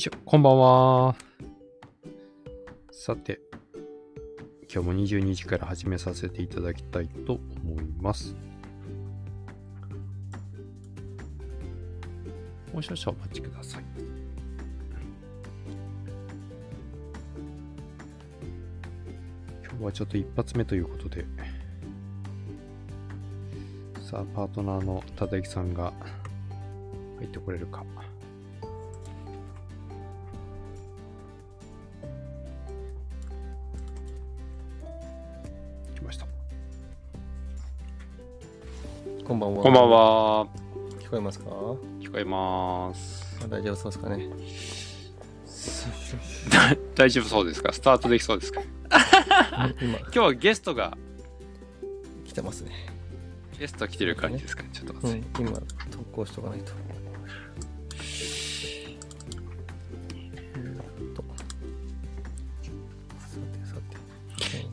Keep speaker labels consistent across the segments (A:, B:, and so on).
A: しょ、こんばんは。さて、今日も22時から始めさせていただきたいと思います。もう少々お待ちください。今日はちょっと一発目ということで、さあ、パートナーの忠之さんが入ってこれるか。
B: んばんは。
A: こんばん。は。
B: 聞こえますか？
A: 聞こえます。
B: あ大丈夫そうですかね。
A: 大丈夫そうですか？スタートできそうですか？
B: 今、
A: 今日はゲストが、
B: 来てますね。
A: ゲスト来てる感じですか？ねちょっと待
B: う。ん、今、投稿しとかないと。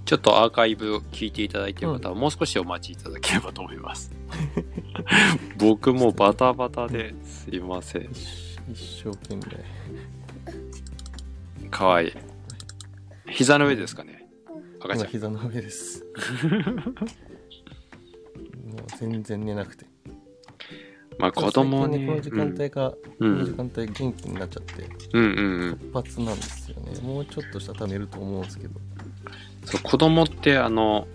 A: ちょっとアーカイブを聞いていただいている方はもう少しお待ちいただければと思います。僕もバタバタですいません。
B: 一一生懸命。
A: かわいい。膝の上ですかね赤ちゃん。
B: 今、膝の上です。もう全然寝なくて。
A: まあ子供はね。
B: この時間帯が、
A: う
B: この時
A: ん。
B: 間帯元気になっちゃって、
A: うんうんうん。
B: 活発なんですよね。もうちょっとしたら寝ると思うんですけど。
A: そう子供ってあの、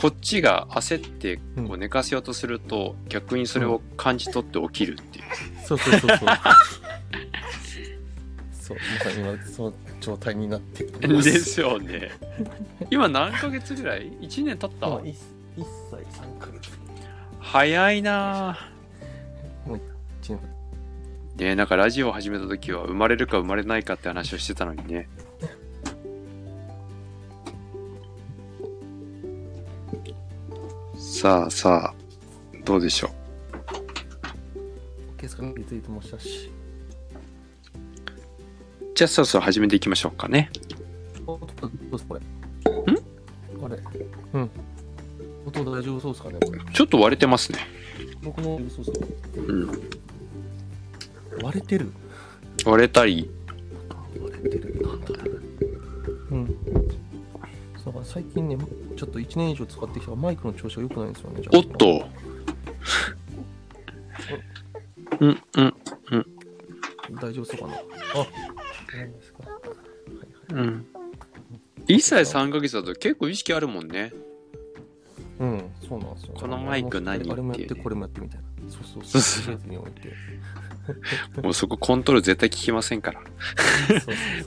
A: こっちが焦ってこ
B: う
A: うん寝かせようとすると、逆にそれを感じ取って起きるっていう。
B: そうそうそうそう。そう、まさに今、その状態になってる。
A: ですよね。今何ヶ月ぐらい ?1 年経った？
B: まあ、1, 歳3ヶ月。
A: 早いな
B: もう1年。
A: ぁ。ねなんかラジオを始めた時は生まれるか生まれないかって話をしてたのにね。さあさあ、どうでしょう？
B: ケースがリツイートもしたし。
A: じゃあそろそろ始めていきましょうかね。
B: どうですこれ？ん？あれ？うん。音大丈夫そうですかねこれ？
A: ちょっと割れてますね。
B: 僕のそうそう。
A: うん。
B: 割れてる？
A: 割れたり、
B: 割れてる。なんだうん。そう最近ね、ちょっと1年以上使ってきたマイクの調子が良くないんですよね。
A: おっと。うん、うん、
B: 大丈夫そうかな？あ、何ですか？はいはい。
A: うん。1歳3ヶ月だと結構意識あるもんね。
B: うん、そうなんですよ。
A: このマイク何
B: あれもやって、これもやってみたいな。そうそう
A: そ
B: そうに置いて。
A: もうそこコントロール絶対聞きませんから。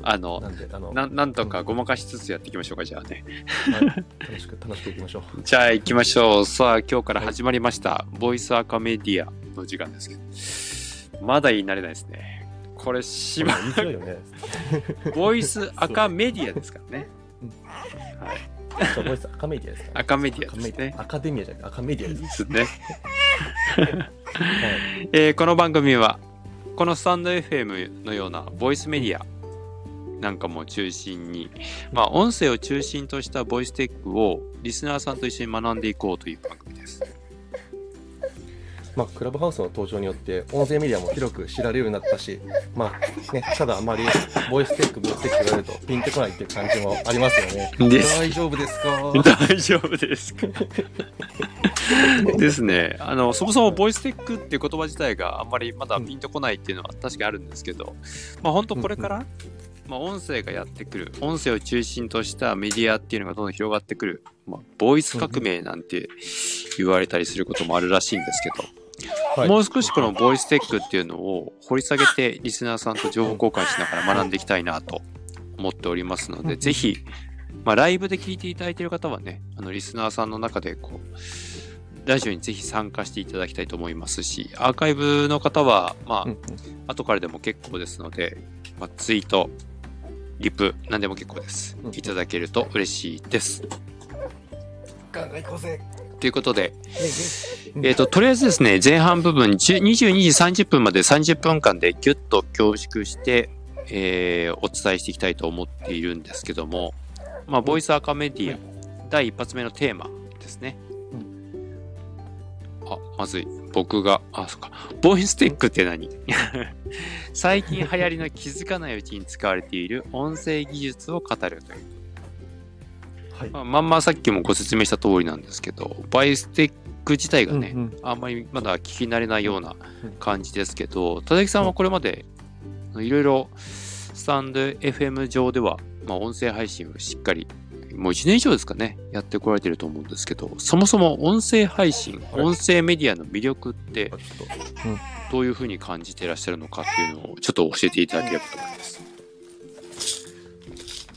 A: あの
B: なん
A: とかごまかしつつやっていきましょうか、じゃあね。
B: はい楽しく、楽しくいきましょう。
A: じゃあ行きましょう。さあ、今日から始まりました。ボイスアカメディアの時間ですけど。まだ言い慣れないですね。これ、しば、
B: 面白いよね。
A: ボイスアカメディアですからね。
B: うん
A: はい。
B: そうボイスアカメディアですか、
A: アカメディアですね。
B: アカデミアじゃなくてアカメディアです。
A: ですね。
B: はい。
A: えーこの番組はこのスタンド FM のようなボイスメディアなんかも中心に、まあ、音声を中心としたボイステックをリスナーさんと一緒に学んでいこうという番組です。
B: まあ、クラブハウスの登場によって、音声メディアも広く知られるようになったし、まあ、ね、ただあまり、ボイステック、ボイステック言われると、ピンとこないっていう感じもありますよね。大丈夫ですか？
A: 大丈夫ですか？ですね。あのそもそもボイステックっていう言葉自体があんまりまだピンとこないっていうのは確かにあるんですけど、まあ本当これから、まあ、音声がやってくる音声を中心としたメディアっていうのがどんどん広がってくる、まあ、ボイス革命なんて言われたりすることもあるらしいんですけど、
B: はい
A: もう少しこのボイステックっていうのを掘り下げてリスナーさんと情報交換しながら学んでいきたいなと思っておりますので、
B: うん
A: ぜひ、まあ、ライブで聞いていただいている方はね、あのリスナーさんの中でこう、ラジオにぜひ参加していただきたいと思いますし、アーカイブの方は、まあ、後からでも結構ですので、まあ、ツイート、リプ、何でも結構です
B: う。ん
A: いただけると嬉しいです。
B: ガンガン行こうぜ。
A: ということで、
B: うん
A: えっ、と、とりあえずですね、前半部分、10 22時30分まで30分間でギュッと凝縮して、えーお伝えしていきたいと思っているんですけども、まあ、ボイスアカメディア、第一発目のテーマですね。あ、まずい。僕が、あ、そっか。ボイステックって何？最近流行りの気づかないうちに使われている音声技術を語るという。
B: はい。
A: まあ、まんまさっきもご説明した通りなんですけど、バイステック自体がね、
B: うんうん。
A: あんまりまだ聞き慣れないような感じですけど、田崎さんはこれまでい。ろいろスタンド FM 上では、まあ、音声配信をしっかり、もう1年以上ですかね、やってこられてると思うんですけど、そもそも音声配信、
B: はい。
A: 音声メディアの魅力ってどういうふうに感じていらっしゃるのかっていうのをちょっと教えていただければと思います。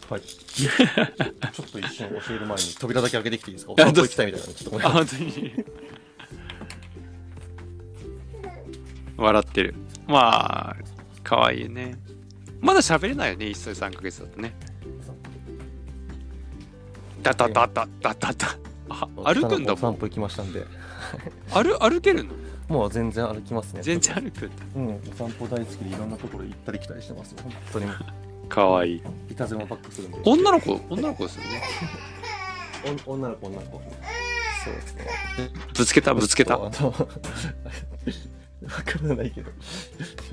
B: はい。ちょっと一瞬教える前に扉だけ開けてきていいですか？お散歩行きたいみたいな。ちょっとごめん
A: あ、
B: なさい
A: 本当に。笑ってる。まあ、かわいいね。まだ喋れないよね、1歳3ヶ月だとね。ダダダダダダダ。あ歩くんだもん。
B: お散歩行きましたんで。
A: 歩歩けるの？
B: もう全然歩きますね。
A: 全然歩くんだ。
B: うん、お散歩大好きでいろんなところ行ったり来たりしてますよ。本当に。
A: かわいい。
B: いたずらばっかするんで。
A: 女の子、女の子ですよね。
B: お女の子、女の子。そうですね。
A: ぶつけた、ぶつけた。
B: わからないけど、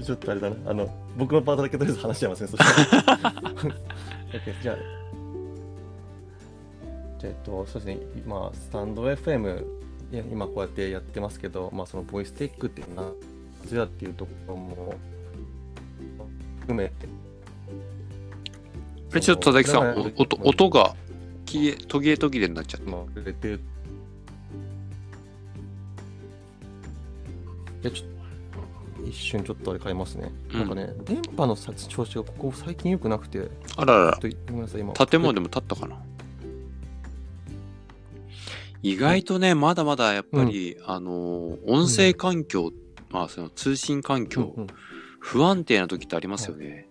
B: ちょっとあれだな。あの、僕のパートだけとりあえず話しちゃいますね、そしたら。じゃあ、じゃあ、えっと、そうですね、まあ、スタンド FM、今こうやってやってますけど、まあ、そのボイステックっていうのは、なぜだっていうところも含めて、
A: あれ、ちょっと田崎さん、音音が消え、途切れ途切れになっちゃった。
B: まあ、触れてる。いや、ちょっと、一瞬ちょっとあれ変えますね。
A: うん
B: なんかね、電波のさ調子がここ最近良くなくて、
A: あららら
B: っ。とごめんなさい、今。
A: 建物でも建ったかな？意外とね、まだまだやっぱり、あのー、音声環境、まあその通信環境、
B: うんうん
A: 不安定な時ってありますよね。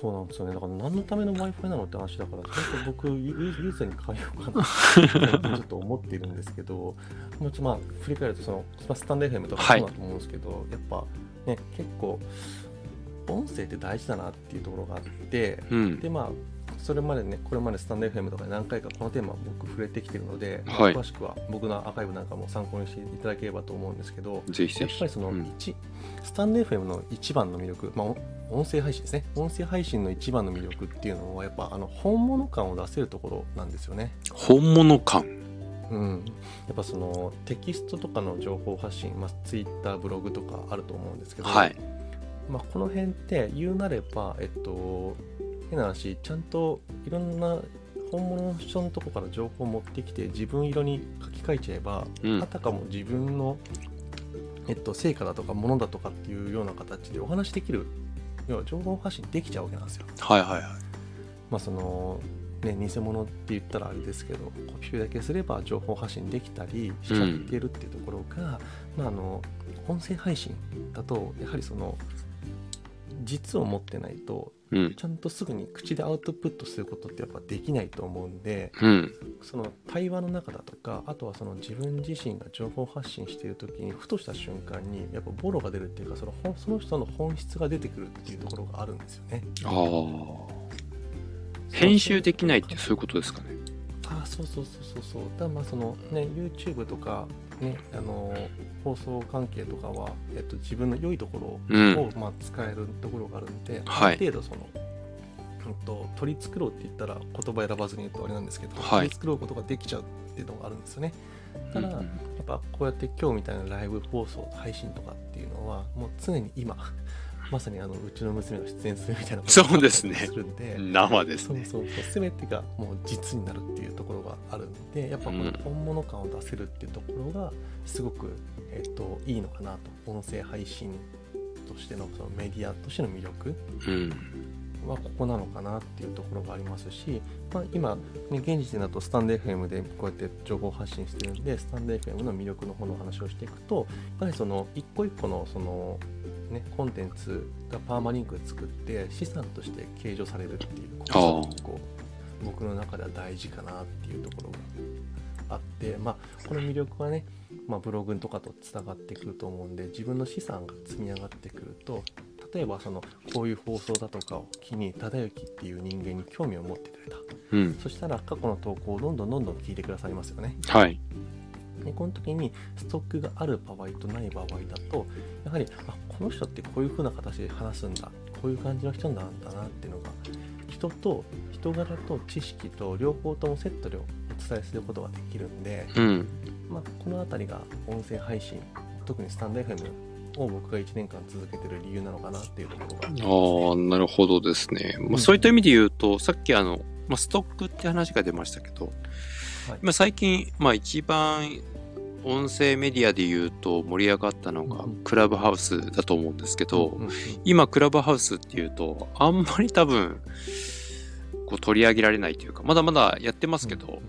B: そうなんですよね。だから何のための Wi-Fi なのって話だから、ちょっと僕、ユユーザーに変えようかなって ちょっと思っているんですけど、もうちょっとまあ、振り返ると、その、まあスタンド FM とか
A: はい
B: そうだと思うんですけど、やっぱね、結構、音声って大事だなっていうところがあって、
A: うん。
B: でまあそれまでねこれまでスタンド FM とかで何回かこのテーマ僕触れてきてるので、
A: はい
B: 詳しくは僕のアーカイブなんかも参考にしていただければと思うんですけど
A: ぜひぜひ
B: やっぱ。りその
A: うん
B: 一、スタンド FM の一番の魅力、まあ、お音声配信ですね音声配信の一番の魅力っていうのはやっぱあの本物感を出せるところなんですよね。
A: 本物感。
B: うん、やっぱそのテキストとかの情報発信、まあ、Twitter ブログとかあると思うんですけど、
A: はい。
B: まあ、この辺って言うなれば、えっと、変な話、ちゃんといろんな本物の人のとこから情報を持ってきて、自分色に書き換えちゃえば、
A: うん
B: あたかも自分の、えっと、成果だとか、ものだとかっていうような形でお話しできる、要は情報発信できちゃうわけなんですよ。
A: はいはいはい。
B: まあ、その、ね、偽物って言ったらあれですけど、コピーだけすれば情報発信できたりしちゃってるっていうところが、まあ、あの、音声配信だと、やはりその、実を持ってないと
A: うん。
B: ちゃんとすぐに口でアウトプットすることってやっぱできないと思うんで
A: うん。
B: その対話の中だとかあとはその自分自身が情報発信している時にふとした瞬間にやっぱボロが出るっていうかその本その人の本質が出てくるっていうところがあるんですよね。
A: ああ。編集できないってそういうことですかね。
B: あそうそうそうそうそうだまあそのね YouTube とかねあの放送関係とかは、えっと、自分の良いところ
A: うん。
B: を、まあ、使えるところがあるんで、
A: はい。
B: ある程度その、うん、と取り繕うって言ったら言葉選ばずに言うとあれなんですけど、
A: はい。
B: 取り繕うことができちゃうっていうのがあるんですよね。ただ、
A: うん。
B: やっぱこうやって今日みたいなライブ放送配信とかっていうのはもう常に今まさにあのうちの娘が出演するみたいなこと
A: そうですね
B: るんで
A: 生ですね。
B: そうそうそう全てがもう実になるっていうところがあるんでやっぱこの本物感を出せるっていうところがすごく、えっといいのかなと音声配信としてのそのメディアとしての魅力
A: うん。
B: はここなのかなっていうところがありますし、まあ、今、ね、現時点だとスタンド FM でこうやって情報発信してるんでスタンド FM の魅力の方の話をしていくとやっぱりその一個一個のその、ね、コンテンツがパーマリンクで作って資産として計上されるっていうことが結構僕の中では大事かなっていうところがあって、まあ、この魅力はね、まあ、ブログとかとつながってくると思うんで自分の資産が積み上がってくると例えばそのこういう放送だとかを機に忠之っていう人間に興味を持ってくれた
A: うん。
B: そしたら過去の投稿をどんどんどんどん聞いてくださいますよね
A: はい。
B: でこの時にストックがある場合とない場合だとやはりあこの人ってこういう風な形で話すんだこういう感じの人なんだなっていうのが人と人柄と知識と両方ともセットでお伝えすることができるんで、
A: うん。
B: まあ、この辺りが音声配信特にスタンド FM を僕が1年間続けてる理由なのかなっていうところが
A: ああ、なるほどですね。まあ、
B: うん
A: そういった意味で言うと、さっきあの、まあ、ストックって話が出ましたけど、
B: はい。
A: 今最近、まあ一番音声メディアで言うと盛り上がったのが
B: うん
A: クラブハウスだと思うんですけど、
B: うんうんうん。
A: 今クラブハウスっていうと、あんまり多分、こう取り上げられないというか、まだまだやってますけど、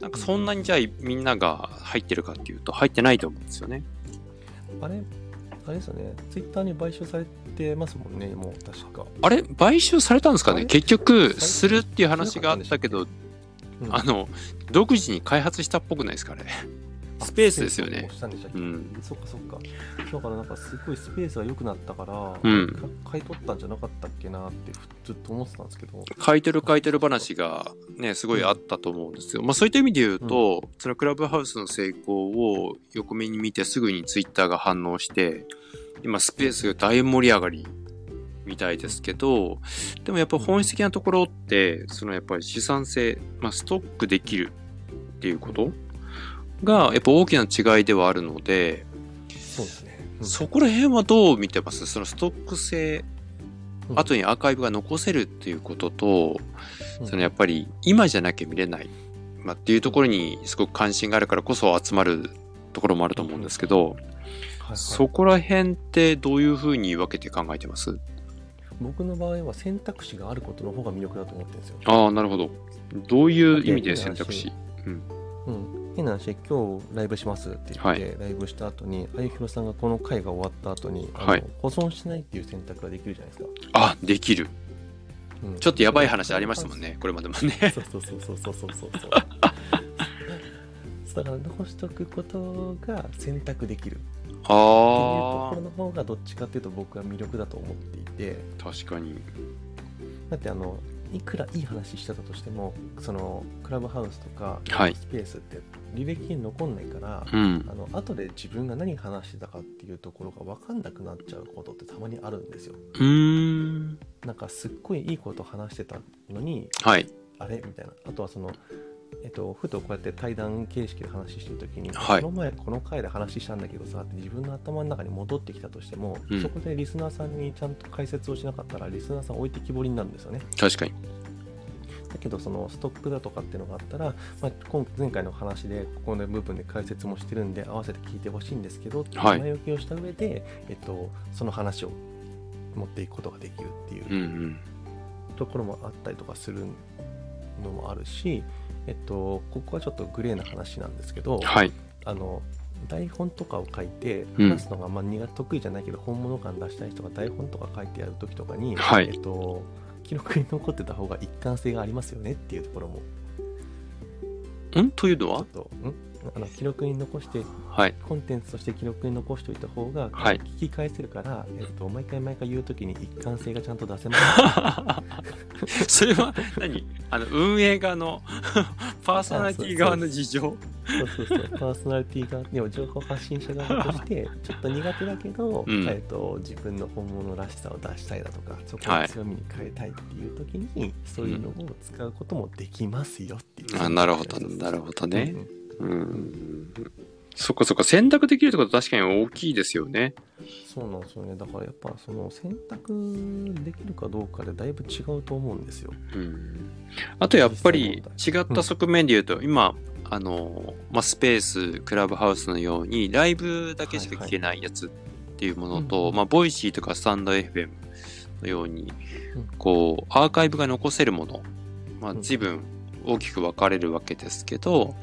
A: なんかそんなにじゃあみんなが入ってるかっていうと入ってないと思うんですよね。
B: あれ？あれですよね。ツイッターに買収されてますもんねもう確か、
A: あれ？買収されたんですかね？結局、
B: 最
A: するっていう話があったけど、
B: うん。
A: あの、独自に開発したっぽくないですかね。
B: あ
A: スペースですよね。
B: そっかそっか。だからなんかすごいスペースが良くなったから、
A: うん。
B: か買い取ったんじゃなかったっけなってずっと思ってたんですけど。
A: 買い取る買い取る話がね、すごいあったと思うんですよ。まあそういった意味で言うと、そのクラブハウスの成功を横目に見てすぐにツイッターが反応して、今スペースが大盛り上がりみたいですけど、でもやっぱ本質的なところって、そのやっぱり資産性、まあストックできるっていうことがやっぱ大きな違いではあるので、
B: そうですね、うん。
A: そこら辺はどう見てます？そのストック性、
B: うん。
A: 後にアーカイブが残せるっていうことと、
B: うん。
A: そのやっぱり今じゃなきゃ見れない、まあ、っていうところにすごく関心があるからこそ集まるところもあると思うんですけど、そこら辺ってどういうふうに分けて考えてます？
B: 僕の場合は選択肢があることの方が魅力だと思ってるんですよ。
A: ああ、なるほど。どういう意味で選択肢？
B: うん、変な話、今日ライブしますって言って、
A: はい
B: ライブした後に、あゆひろさんがこの回が終わった後に、
A: はい
B: 保存しないっていう選択ができるじゃないですか。
A: あ、できる。
B: うん
A: ちょっとやばい話ありましたもんね、これまでもね。
B: そうそうそうそうそうそうそう。だから残しとくことが選択できるっていうと
A: あ
B: ころの方がどっちかっていうと僕は魅力だと思っていて
A: あ、確かに。
B: だってあのいくらいい話してたとしてもそのクラブハウスとか
A: はい
B: スペースって履歴に残んないから、
A: うん。
B: あの後で自分が何話してたかっていうところが分かんなくなっちゃうことってたまにあるんですよ
A: うーん。
B: なんかすっごいいいこと話してたのに
A: はい。
B: あれ？みたいなあとはそのえっと、ふとこうやって対談形式で話してるときに、
A: はい
B: この前この回で話したんだけどさって自分の頭の中に戻ってきたとしても、
A: うん
B: そこでリスナーさんにちゃんと解説をしなかったらリスナーさん置いてきぼりになるんですよね
A: 確かに。
B: だけどそのストックだとかっていうのがあったら、まあ、今前回の話でここの部分で解説もしてるんで合わせて聞いてほしいんですけど前置きをした上で、えっと、その話を持っていくことができるっていう。ところもあったりとかするのもあるし、えっと、ここはちょっとグレーな話なんですけど、
A: はい。
B: あの台本とかを書いて
A: うん。
B: 話すのがまあ苦得意じゃないけど本物感出したい人が台本とか書いてやるときとかに、
A: はい。
B: えっと、記録に残ってた方が一貫性がありますよねっていうところも。
A: ん？というのは？
B: ん？あの記録に残して
A: はい。
B: コンテンツとして記録に残しておいた方が、
A: はい。
B: 聞き返せるから、えっと、毎回毎回言うときに一貫性がちゃんと出せます。
A: それは何？あの運営側の パーソナリティ側の事情？
B: そうそうそう、パーソナリティが、でも情報発信者側として、ちょっと苦手だけど、
A: うん。
B: えっと、自分の本物らしさを出したいだとか、そこを
A: はい
B: 強みに変えたいっていう時に、そういうのを使うこともできますよっていう。
A: あなるほどなるほどね。
B: うん
A: うん。そっかそっか、選択できるってことは確かに大きいですよね。
B: そうなんですよね。だからやっぱその選択できるかどうかでだいぶ違うと思うんですよ。
A: うん。あとやっぱり違った側面で言うと、今、あの、まあ、スペース、クラブハウスのように、ライブだけしか聞けないやつっていうものと、
B: うん
A: まあ、 Voicy とか stand.fm のように
B: うん、
A: こう、アーカイブが残せるもの、まあ、
B: うん
A: 随分大きく分かれるわけですけど、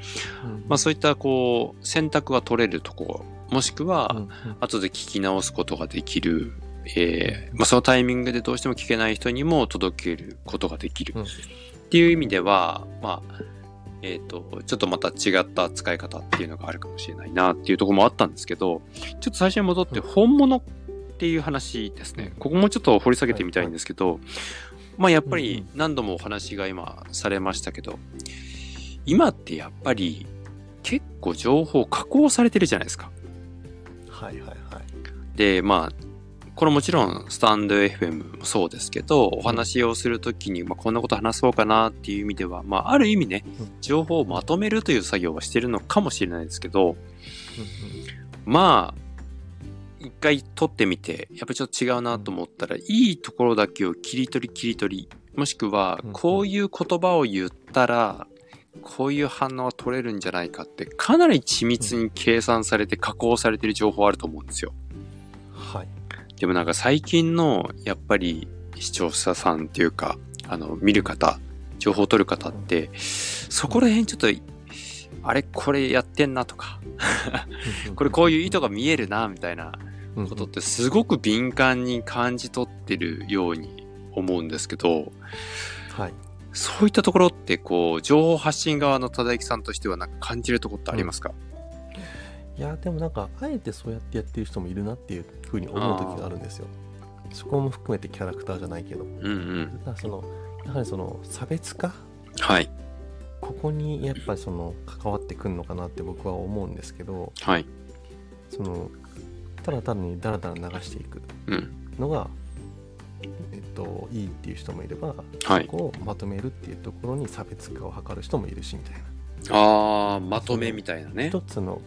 B: うん。
A: まあ、そういった、こう、選択が取れるところ、もしくは、後で聞き直すことができる、えーまあ、そのタイミングでどうしても聞けない人にも届けることができる。
B: うん。
A: っていう意味では、まあ、えっ、と、ちょっとまた違った使い方っていうのがあるかもしれないなっていうところもあったんですけど、ちょっと最初に戻って
B: うん。
A: 本物っていう話ですね。ここもちょっと掘り下げてみたいんですけど、まあやっぱり何度もお話が今されましたけど、今ってやっぱり結構情報加工されてるじゃないですか。
B: はいはいはい。
A: で、まあ、これもちろんスタンド FM もそうですけど、お話をするときに、まあ、こんなこと話そうかなっていう意味では、まあ、ある意味ね
B: うん、
A: 情報をまとめるという作業はしてるのかもしれないですけど、
B: うん。
A: まあ、一回撮ってみて、やっぱりちょっと違うなと思ったら、いいところだけを切り取り切り取り、もしくは
B: うん、
A: こういう言葉を言ったら、こういう反応は取れるんじゃないかって、かなり緻密に計算されて加工されてる情報あると思うんですよ。
B: うんはい。
A: でもなんか最近の、やっぱり視聴者さんっていうか、あの、見る方、情報を取る方って、そこら辺ちょっと、あれこれやってんなとか、これこういう意図が見えるな、みたいな
B: うん
A: ことってすごく敏感に感じ取ってるように思うんですけど、
B: はい
A: そういったところってこう、情報発信側の忠之さんとしてはなんか感じるところってありますか、
B: いやでもなんかあえてそうやってやってる人もいるなっていうふうに思う時があるんですよ。そこも含めてキャラクターじゃないけど。
A: うん、うん。
B: だからそのやはりその差別化？
A: はい。
B: ここにやっぱりその関わってくるのかなって僕は思うんですけど。
A: はい。
B: そのただ単にダラダラ流していく
A: うん。
B: のが、えっと、いいっていう人もいれば、
A: はい
B: そこをまとめるっていうところに差別化を図る人もいるしみたいな
A: あー、まとめみたいなね。
B: 一つの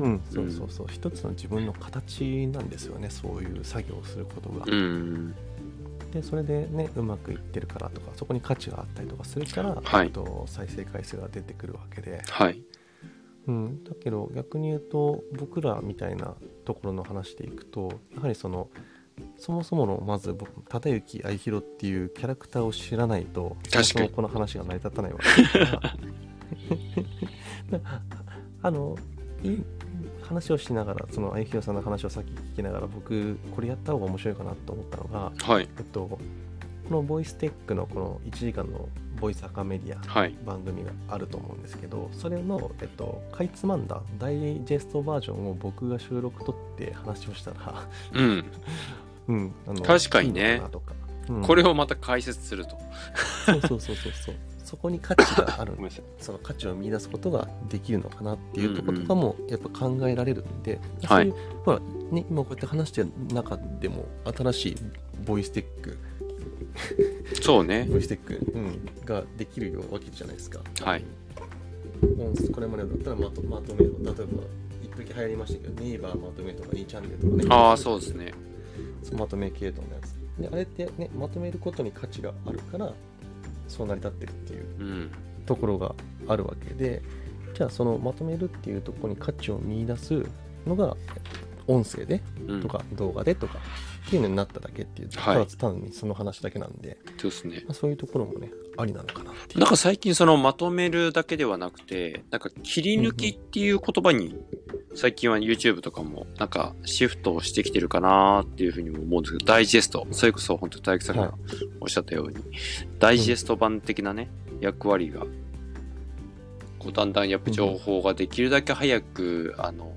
B: うんそうそうそう、一つの自分の形なんですよねそういう作業をすることが、
A: うん。
B: でそれでねうまくいってるからとかそこに価値があったりとかするから、
A: はい
B: えっと、再生回数が出てくるわけで、
A: はい。
B: うん、だけど逆に言うと僕らみたいなところの話でいくとやはりそのそもそものまず僕忠之愛弘っていうキャラクターを知らないと
A: 確かに。
B: そもそもこの話が成り立たないわけ。だからあのいい話をしながらその愛弘さんの話をさっき聞きながら僕これやった方が面白いかなと思ったのが、
A: はい。
B: えっと、このボイステックのこの1時間のボイスアカメディア
A: はい。
B: 番組があると思うんですけどそれの、えっと、かいつまんだダイジェストバージョンを僕が収録取って話をしたら、
A: うん。
B: うん、あの
A: 確かにね
B: かなとか、うん
A: これをまた解説すると。
B: そうそうそうそうそうそこに価値がある。その価値を見出すことができるのかなっていうところとかもやっぱ考えられるんで、
A: はい
B: そういうほら、ね、今こうやって話してる中でも新しいボイステック
A: そうね。
B: ボイステック、うん、ができるわけじゃないですか。
A: はい
B: これまでだったらまとまとめろ例えば一時流行りましたけどネイバーまとめとか2チャンネルとかね
A: ああ、そうですね。
B: まとめ系統のやつであれってねまとめることに価値があるからそう成り立ってるっていう
A: うん。
B: ところがあるわけでじゃあそのまとめるっていうところに価値を見出すのが音声で
A: うん。
B: とか動画でとかっていうのになっただけっていう、
A: はい。
B: ただ単にその話だけなんで、
A: そうですね。
B: まあ、そういうところもねありなのかな
A: なんか最近そのまとめるだけではなくて、なんか切り抜きっていう言葉に、最近は YouTube とかもなんかシフトをしてきてるかなっていうふうにも思うんですけど、ダイジェスト、それこそ本当大木さん
B: はい。
A: がおっしゃったように、ダイジェスト版的なね、役割が、こうだんだんやっぱ情報ができるだけ早く、あの、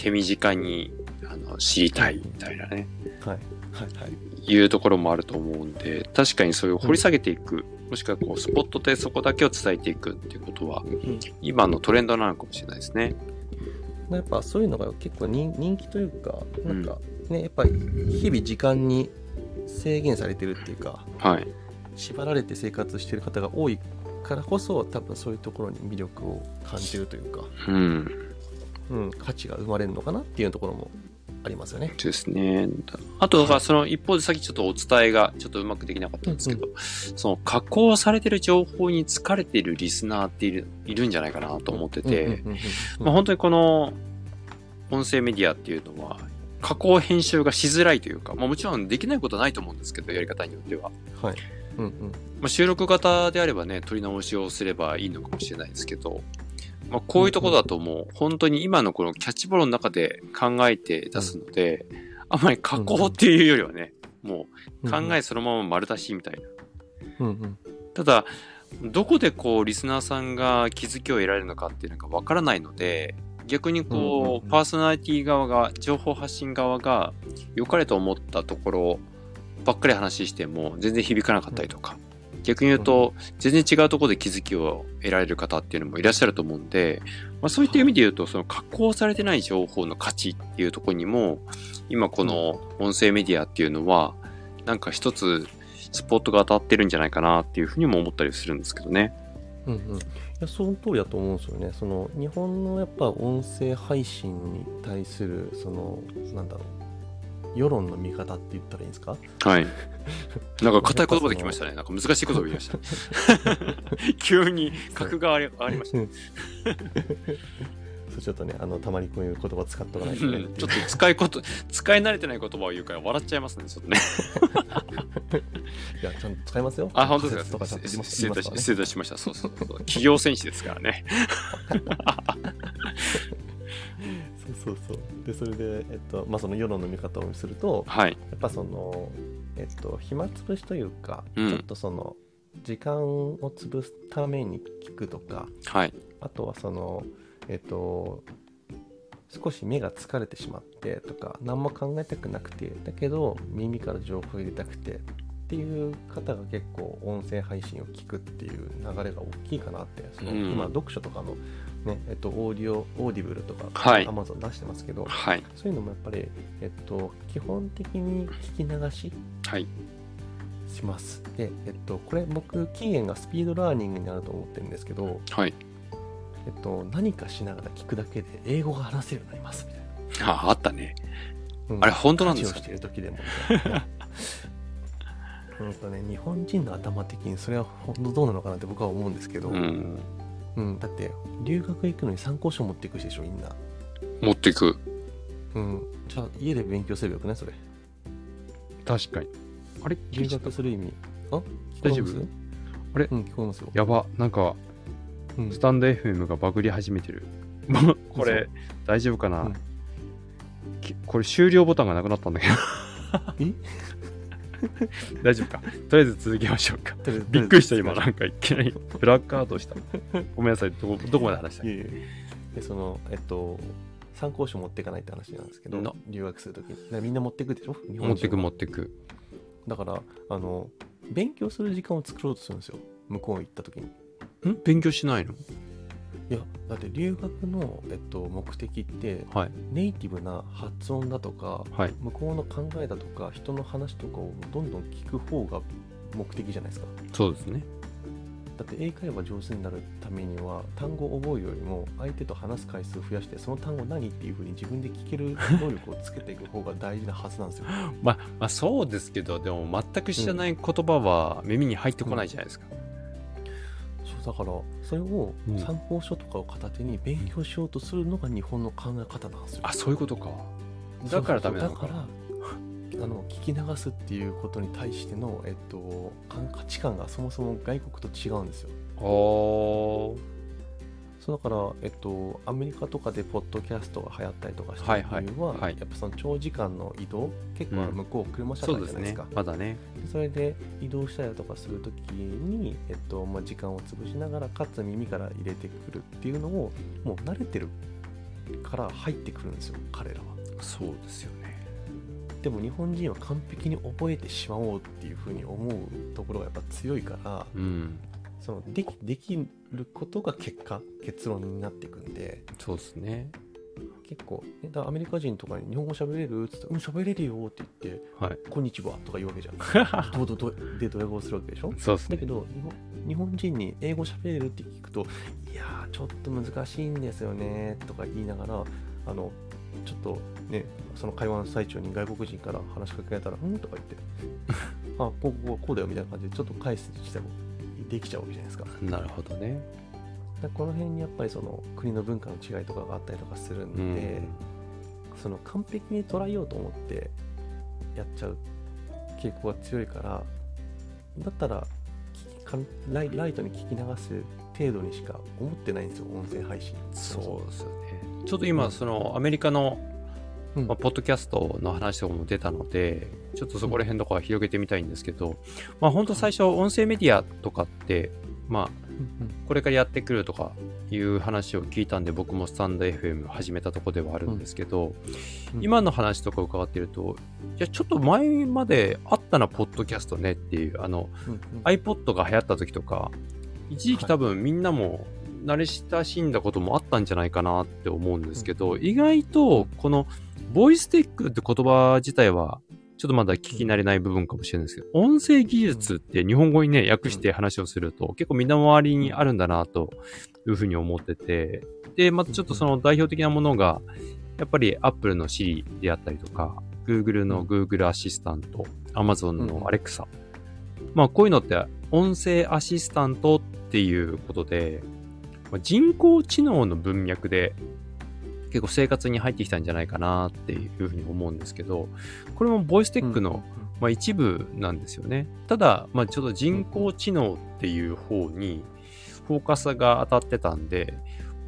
A: 手短にあの知りたいみたいなね、
B: はい。はいはい。
A: いうところもあると思うんで、確かにそれを掘り下げていく、もしくはこう、スポットでそこだけを伝えていくっていうことは、
B: うん。
A: 今のトレンドなのかもしれないですね。
B: やっぱそういうのが結構人人気というかなんかね、やっぱり日々時間に制限されてるっていうか
A: はい。
B: 縛られて生活してる方が多いからこそ多分そういうところに魅力を感じるというか、
A: うん。
B: うん、価値が生まれるのかなっていうところもありますよね。
A: ですね。あと、だからその一方でさっきちょっとお伝えがちょっとうまくできなかったんですけど、その加工されてる情報に疲れているリスナーっているいるんじゃないかなと思ってて、本当にこの音声メディアっていうのは、加工編集がしづらいというか、まあ、もちろんできないことはないと思うんですけど、やり方によっては。
B: はいうんうん
A: まあ、収録型であればね、撮り直しをすればいいのかもしれないですけど、まあ、こういうところだともう、本当に今のこのキャッチボールの中で考えて出すので、あんまり加工っていうよりはね、もう考えそのまま丸出しみたいな。
B: うんうん。
A: ただ、どこでこう、リスナーさんが気づきを得られるのかっていうのがわからないので、逆に
B: うんうん
A: こう、
B: うん。
A: パーソナリティ側が、情報発信側が、良かれと思ったところばっかり話しても、全然響かなかったりとか、逆に言うと、全然違うところで気づきを得られる方っていうのもいらっしゃると思うんで、まあ、そういった意味で言うと、その加工されてない情報の価値っていうところにも、今この音声メディアっていうのは、なんか一つスポットが当たってるんじゃないかなっていうふうにも思ったりするんですけどね。
B: うんうん、いやその通りだと思うんですよね。その日本のやっぱ音声配信に対するそのなんだろう世論の見方って言ったらいいんですか？
A: はい。なんか硬い言葉できましたね。なんか難しい言葉言いました。急に格がありありました。
B: そうちょっとねあのたまにこういう言葉使っとかないとね、
A: ちょっと使いこと使い慣れてない言葉を言うから笑っちゃいますね、ちょっとね。
B: いやちゃんと使いますよ。
A: あ、本当ですか？
B: とかちゃんと言います
A: 失礼いたし
B: 言いますからね
A: 失礼いたしました。そうそうそう。企業戦士ですからね。
B: そうそう。でそれでえっとまあその世論の見方をすると
A: はい。
B: やっぱそのえっと暇つぶしというか、
A: うん
B: ちょっとその時間を潰すために聞くとか。
A: はい。
B: あとはそのえっと少し目が疲れてしまってとか何も考えたくなくてだけど耳から情報を入れたくてっていう方が結構音声配信を聞くっていう流れが大きいかなってその、
A: うん
B: 今読書とかの、ねえっと、オーディオ Audible とか
A: はい
B: Amazon 出してますけど、
A: はい。
B: そういうのもやっぱり、えっと、基本的に聞き流し
A: はい。
B: しますで、えっと、これ僕起源がスピードラーニングになると思ってるんですけど、
A: はい。
B: えっと、何かしながら聞くだけで英語が話せるようになりますみたいな。
A: あ、あったね。
B: うん
A: あれ本当なんですか
B: 家事をしてる時でもみたいな。うんとね、日本人の頭的にそれは本当どうなのかなって僕は思うんですけど、
A: う
B: うん。
A: ん。
B: だって留学行くのに参考書持っていくでしょみんな、
A: 持っていく。
B: うん、じゃあ家で勉強すればよくない？それ。
A: 確かに。あれ？
B: 留学する意味。あ？
A: 大丈夫？あれ？
B: うん聞こえますよ、
A: やば。なんか、
B: うん。
A: スタンド FM がバグり始めてる。これ、大丈夫かな、
B: うん。
A: きこれ終了ボタンがなくなったんだけど。
B: え？
A: 大丈夫か。とりあえず続けましょうか。びっくりした、今。なんかいきなりブラックアウトした。ごめんなさい。どこどこまで話した
B: い？そのえっと参考書持っていかないって話なんですけど
A: な
B: 留学するときにみんな持っていくでしょ？日本
A: 持ってく持ってく。
B: だからあの勉強する時間を作ろうとするんですよ向こう行った時に
A: ん？勉強しないの？
B: いやだって留学の、えっと、目的って
A: はい。
B: ネイティブな発音だとか
A: はい。
B: 向こうの考えだとか人の話とかをどんどん聞く方が目的じゃないですか
A: そうですね。
B: だって英会話上手になるためには単語を覚えるよりも相手と話す回数を増やしてその単語何っていうふうに自分で聞ける 能力をつけていく方が大事なはずなんですよ
A: まあ、まあ、そうですけど、でも全く知らない言葉は耳に入ってこないじゃないですか。
B: そうだからそれを
A: うん。
B: 参考書とかを片手に勉強しようとするのが日本の考え方なんですよ。
A: あ、そういうことか。だからダメなのか
B: そうそうそうだからあの聞き流すっていうことに対しての、えっと、か価値観がそもそも外国と違うんですよ。そうだから、えっと、アメリカとかでポッドキャストが流行ったりとかしてる
A: はいはい
B: 理由は、
A: はい
B: やっぱその長時間の移動結構
A: うん
B: 向こう車社
A: そうですね
B: 会じゃないですか、。
A: まだね。
B: それで移動したりとかするときに、えっとまあ、時間を潰しながらかつ耳から入れてくるっていうのをもう慣れてるから入ってくるんですよ彼らは
A: そうですよね。
B: でも日本人は完璧に覚えてしまおうっていうふうに思うところがやっぱ強いから
A: うん。
B: そのできできることが結果結論になっていくんで
A: そうですね。
B: 結構、ね、だアメリカ人とかに日本語喋れるっつって「うん喋れるよ」って言って
A: はい。
B: 「こんにちは」とか言うわけじゃんどうどうどうでドヤ顔するわけでしょ？
A: そうですね
B: だけ。ど日本日本人に英語喋れるって聞くといやーちょっと難しいんですよねとか言いながらあのちょっとねその会話の最中に外国人から話しかけられたら「うん?」とか言って「あこうこうこうだよ」みたいな感じでちょっと返すにしてもできちゃうわけじゃないですか
A: なるほどね。
B: だからこの辺にやっぱりその国の文化の違いとかがあったりとかするん
A: うん。
B: で、その完璧に捉えようと思ってやっちゃう傾向が強いからだったらかんライライトに聞き流す程度にしか思ってないんですよ音声配信
A: そうですよね。ちょっと今、そのアメリカの、
B: うん。
A: まあ、ポッドキャストの話とかも出たので、ちょっとそこら辺とかは広げてみたいんですけど、まあ本当最初、音声メディアとかって、まあ、これからやってくるとかいう話を聞いたんで、僕もスタンド FM 始めたとこではあるんですけど、
B: うん。
A: 今の話とか伺ってると、いや、ちょっと前まであったな、ポッドキャストねっていう、あの、iPod が流行った時とか、一時期多分みんなも慣れ親しんだこともあったんじゃないかなって思うんですけど、意外とこのボイステックって言葉自体はちょっとまだ聞き慣れない部分かもしれないですけど、音声技術って日本語にね、訳して話をすると結構みんな周りにあるんだなというふうに思ってて、で、またちょっとその代表的なものが、やっぱり Apple の Siri であったりとか、Google の Google アシスタント、Amazon の Alexa、まあこういうのって音声アシスタントっていうことで、まあ人工知能の文脈で結構生活に入ってきたんじゃないかなっていうふうに思うんですけど、これもボイステックの、まあ、一部なんですよね。ただ、まあ、ちょっと人工知能っていう方にフォーカスが当たってたんで、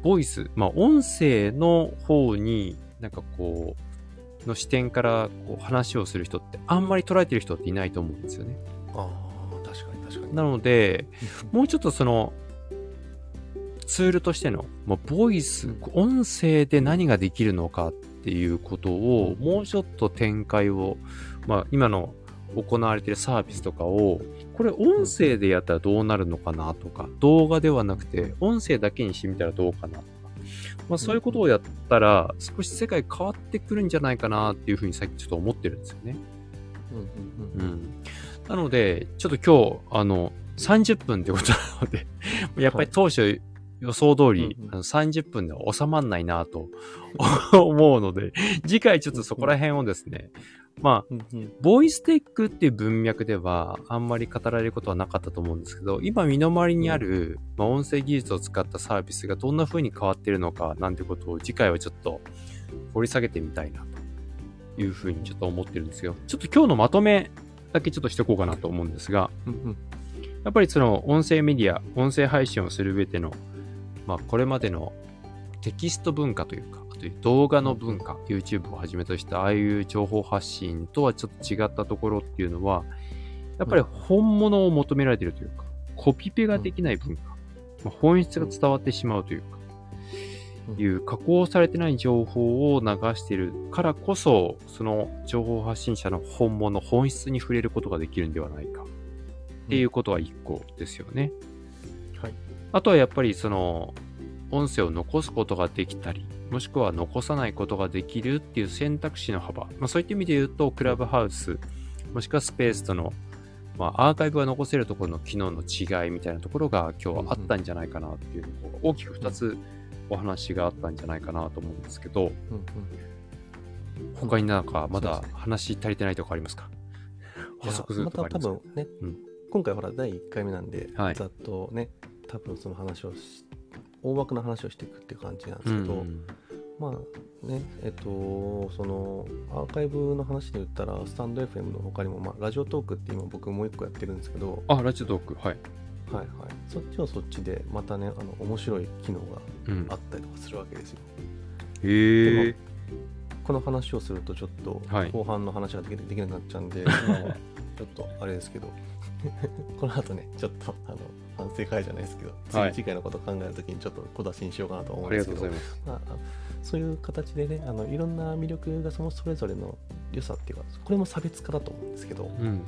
A: ボイス、まあ、音声の方になんかこう、の視点からこう話をする人ってあんまり捉えてる人っていないと思うんですよね。
B: ああ確かに確かに
A: なので、もうちょっとその、ツールとしての、まあ、ボイス、音声で何ができるのかっていうことを、もうちょっと展開を、まあ、今の行われているサービスとかを、これ音声でやったらどうなるのかなとか、動画ではなくて、音声だけにしてみたらどうかなとか、まあ、そういうことをやったら、少し世界変わってくるんじゃないかなっていうふうにさっきちょっと思ってるんですよね。
B: うんうんうん
A: うん。なので、ちょっと今日、あの、30分ってことなので、やっぱり当初予想通り、
B: うんうん。
A: あの30分では収まんないなと 思うので、次回ちょっとそこら辺をですね、まあ、ボイステックっていう文脈ではあんまり語られることはなかったと思うんですけど、今身の回りにある、まあ、音声技術を使ったサービスがどんな風に変わってるのかなんてことを次回はちょっと掘り下げてみたいなという風にちょっと思ってるんですよ。ちょっと今日のまとめだけちょっとしておこうかなと思うんですが、やっぱりその音声メディア、音声配信をする上での、まあこれまでのテキスト文化というか、あと動画の文化、YouTube をはじめとしたああいう情報発信とはちょっと違ったところっていうのは、やっぱり本物を求められているというか、コピペができない文化、まあ、本質が伝わってしまうというか、
B: うん
A: いう加工されてない情報を流しているからこそ、その情報発信者の本物、本質に触れることができるんではないか。っていうことは一個ですよね。
B: はい
A: あとはやっぱりその音声を残すことができたり、もしくは残さないことができるっていう選択肢の幅。まあ、そういった意味で言うと、クラブハウス、もしくはスペースとの、まあ、アーカイブが残せるところの機能の違いみたいなところが今日はあったんじゃないかなっていうのを大きく2つお話があったんじゃないかなと思うんですけど、他になんかまだ話足りてないとこありますか？補足する
B: また
A: とこありますか？
B: 多分ね、
A: うん。
B: 今回ほら第1回目なんで、
A: はい。
B: ざっとね多分その話をし大枠の話をしていくっていう感じなんですけど、
A: うん
B: まあねえっとそのアーカイブの話で言ったらスタンド FM の他にも、まあ、ラジオトークって今僕もう一個やってるんですけど
A: あ、ラジオトーク、はい。
B: はいはい。そっちはそっちでまたねあの面白い機能が
A: うん。
B: あったりとかするわけですよ。
A: へえ。
B: この話をするとちょっと
A: はい。
B: 後半の話ができできなくなっちゃうんで、今はちょっとあれですけど。この後ねちょっとあの反省会じゃないですけど、
A: はい
B: 次次回のことを考えるときにちょっと小出しにしようかなと思うんですけど
A: ま
B: あ、あそういう形でねあのいろんな魅力がそのそれぞれの良さっていうかこれも差別化だと思うんですけど、
A: うん。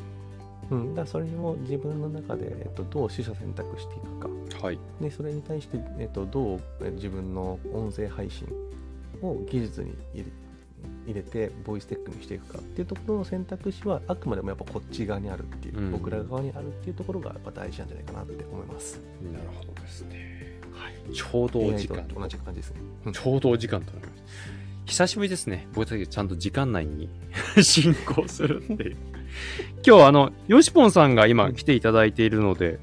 B: うん、だそれを自分の中で、えっと、どう取捨選択していくか
A: はい。
B: でそれに対して、えっと、どうえ自分の音声配信を技術に入れてボイステックにしていくかっていうところの選択肢はあくまでもやっぱこっち側にあるっていう、
A: うん
B: 僕ら側にあるっていうところがやっぱ大事なんじゃないかなって思います。
A: なるほどですね。
B: はい。
A: ちょうど時間。
B: 同じ感じですね。うん
A: ちょうどお時間となります。久しぶりですね。僕たちちゃんと時間内に 進行するっていう。今日あの、ヨシポンさんが今来ていただいているので、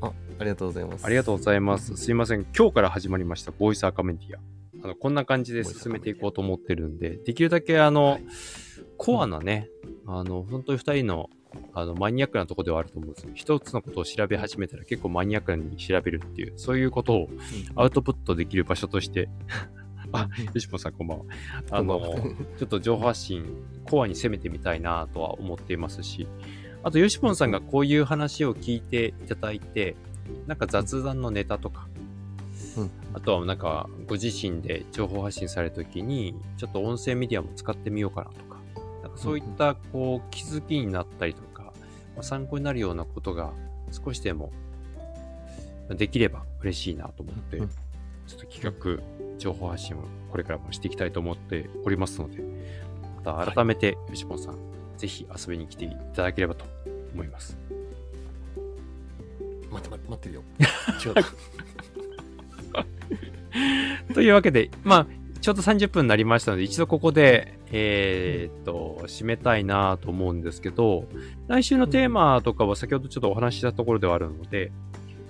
B: あありがとうございます。
A: ありがとうございます。すいません。今日から始まりました、ボイスアカメディア。あの、こんな感じで進めていこうと思ってるんで、できるだけあの、
B: はい。
A: コアなね、あの、本当に二人の、あの、マニアックなところではあると思うんですけど、一つのことを調べ始めたら結構マニアックに調べるっていう、そういうことを
B: うん。
A: アウトプットできる場所として、あ、よしもさんこんばんは。あの、ちょっと情報発信、コアに攻めてみたいなとは思っていますし、あと、よしぽんさんがこういう話を聞いていただいて、なんか雑談のネタとか、
B: うん。
A: あとはなんかご自身で情報発信されるときに、ちょっと音声メディアも使ってみようかなとか、なんかそういったこう気づきになったりとか、まあ参考になるようなことが少しでもできれば嬉しいなと思って、
B: うん。
A: ちょっと企画、情報発信をこれからもしていきたいと思っておりますので、また改めて、吉本さん、ぜひ遊びに来ていただければと思います。
B: 待って待って待ってるよ。違う
A: というわけで、まあ、ちょうど30分になりましたので、一度ここで、えーっと、締めたいなと思うんですけど、来週のテーマとかは先ほどちょっとお話ししたところではあるので、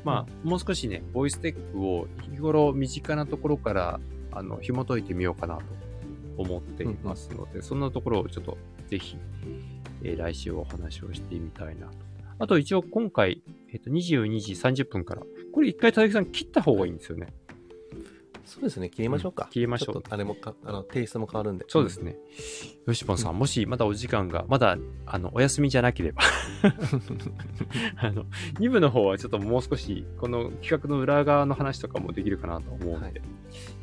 A: まあ、もう少しね、ボイステックを日頃身近なところから、あの、紐解いてみようかなと思っていますので、そんなところをちょっとぜひ、えー来週お話をしてみたいなと。あと一応今回、えっ、と、22時30分から、これ一回田崎さん切った方がいいんですよね。
B: そうですね。切りましょうか、
A: うん切りましょう。
B: ちょあれもかあのテイストも変わるんで。
A: そうですね。よしぽんさん、もしまだお時間が、まだ、あの、お休みじゃなければ、あの、2部の方はちょっともう少し、この企画の裏側の話とかもできるかなと思うので、
B: はい。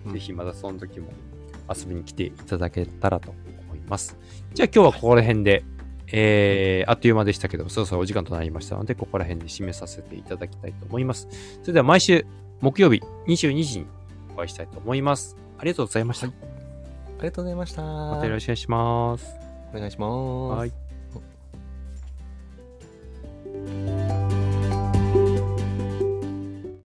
B: うん。
A: ぜひまたその時も遊びに来ていただけたらと思います。じゃあ今日はここら辺で、えー、あっという間でしたけど、そろそろお時間となりましたので、ここら辺で締めさせていただきたいと思います。それでは毎週木曜日22時にお会いしたいと思います。ありがとうございました。
B: はい、ありがとうございました。
A: またよろしくお願いします。
B: お願いします。
A: はい。